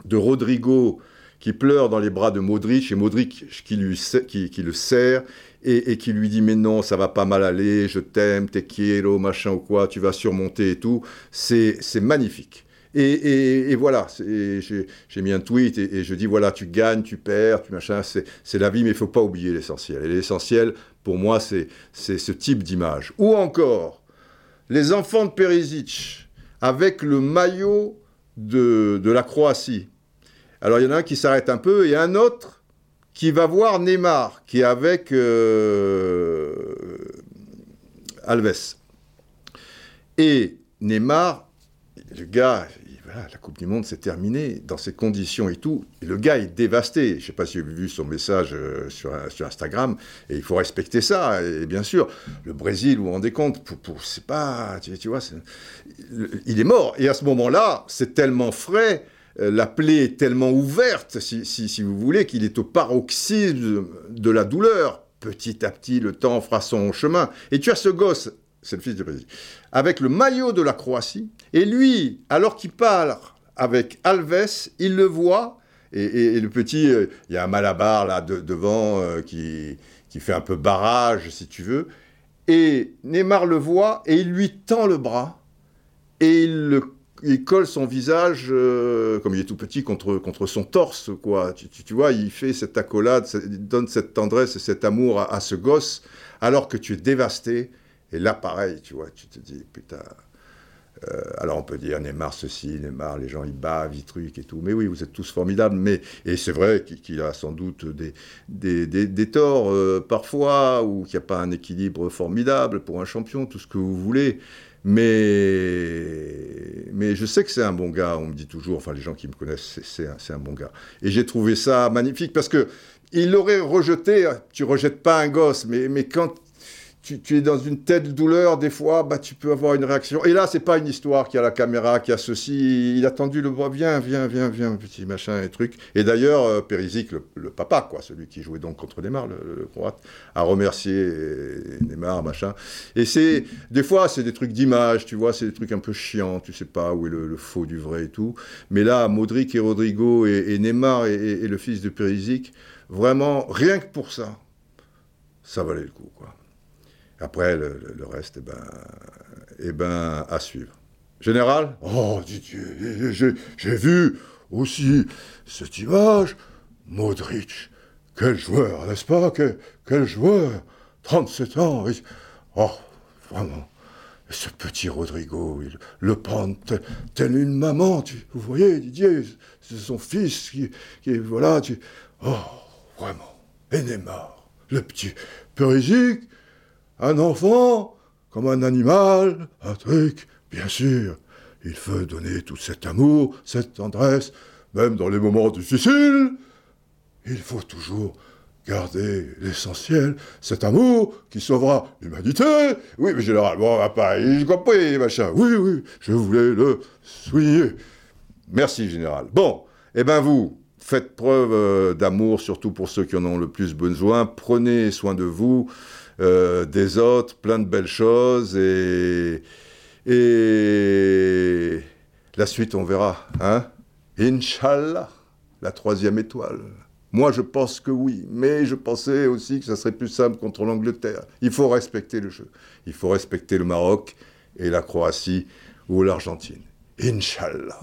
de Rodrigo qui pleure dans les bras de Modric, et Modric qui, lui, qui, le serre, et, qui lui dit mais non, ça va pas mal aller, je t'aime, t'es quiero, machin ou quoi, tu vas surmonter et tout. C'est magnifique. Et, voilà, j'ai mis un tweet et, je dis voilà, tu gagnes, tu perds, tu machin, c'est la vie, mais il faut pas oublier l'essentiel. Et l'essentiel, pour moi, c'est ce type d'image. Ou encore, les enfants de Perisic avec le maillot de, de la Croatie. Alors il y en a un qui s'arrête un peu et un autre qui va voir Neymar, qui est avec euh, Alves. Et Neymar, le gars, la Coupe du Monde, c'est terminé, dans ces conditions et tout. le gars est dévasté. Je ne sais pas si vous avez vu son message euh, sur, Instagram, et il faut respecter ça. Et bien sûr, le Brésil, vous vous rendez compte, c'est pas, tu, vois, il est mort. Et à ce moment-là, c'est tellement frais, euh, la plaie est tellement ouverte, si vous voulez, qu'il est au paroxysme de la douleur. Petit à petit, le temps fera son chemin. Et tu as ce gosse c'est le fils de Brésil, avec le maillot de la Croatie. Et lui, alors qu'il parle avec Alves, il le voit. Et, le petit, euh, il y a un malabar là devant euh, qui, qui fait un peu barrage, si tu veux. Et Neymar le voit et il lui tend le bras et il, colle son visage, euh, comme il est tout petit, contre, contre son torse, quoi. Tu, vois, il fait cette accolade, il donne cette tendresse et cet amour à ce gosse, alors que tu es dévasté. Et là, pareil, tu vois, tu te dis, putain. Euh, alors on peut dire Neymar ceci, Neymar, les gens ils bavent, ils trucs et tout. Mais oui, vous êtes tous formidables. Mais et c'est vrai qu'il a sans doute des des, des, torts euh, parfois ou qu'il n'y a pas un équilibre formidable pour un champion, tout ce que vous voulez. Mais mais je sais que c'est un bon gars. On me dit toujours, enfin les gens qui me connaissent, c'est un, un bon gars. Et j'ai trouvé ça magnifique parce que il l'aurait rejeté. Tu rejettes pas un gosse, mais mais quand tu, es dans une telle douleur, des fois, bah, tu peux avoir une réaction. Et là, c'est pas une histoire qui a la caméra, qui a ceci. Il a tendu le bras, viens, viens, viens, viens, petit machin et truc. Et d'ailleurs, euh, Périsic, le, papa, quoi, celui qui jouait donc contre Neymar, le, croate, a remercié Neymar, machin. Et c'est, des fois, c'est des trucs d'image, tu vois, c'est des trucs un peu chiants, tu sais pas où est le, faux du vrai et tout. Mais là, Modric et Rodrigo et, Neymar et, et, le fils de Périsic, vraiment, rien que pour ça, ça valait le coup, quoi. Après, le, reste, eh ben, eh ben, à suivre. Général? Oh, Didier, j'ai vu aussi cette image. Modric, quel joueur, n'est-ce pas? Quel, joueur 37 ans. Oh, vraiment. Ce petit Rodrigo, il le prend tel, une maman, tu, vous voyez, Didier, c'est son fils qui, qui voilà, tu, oh, vraiment. Et Neymar, le petit Périsic, un enfant, comme un animal, un truc, bien sûr. Il veut donner tout cet amour, cette tendresse, même dans les moments difficiles. Il faut toujours garder l'essentiel, cet amour qui sauvera l'humanité. Oui, mais général, bon, pas, j'ai compris, machin. Oui, oui, je voulais le souligner. Merci, général. Bon, eh ben vous, faites preuve euh, d'amour, surtout pour ceux qui en ont le plus besoin. Prenez soin de vous. Euh, des autres, plein de belles choses et, et la suite on verra. Hein Inch'Allah, la troisième étoile. Moi je pense que oui, mais je pensais aussi que ça serait plus simple contre l'Angleterre. Il faut respecter le jeu. Il faut respecter le Maroc et la Croatie ou l'Argentine. Inch'Allah.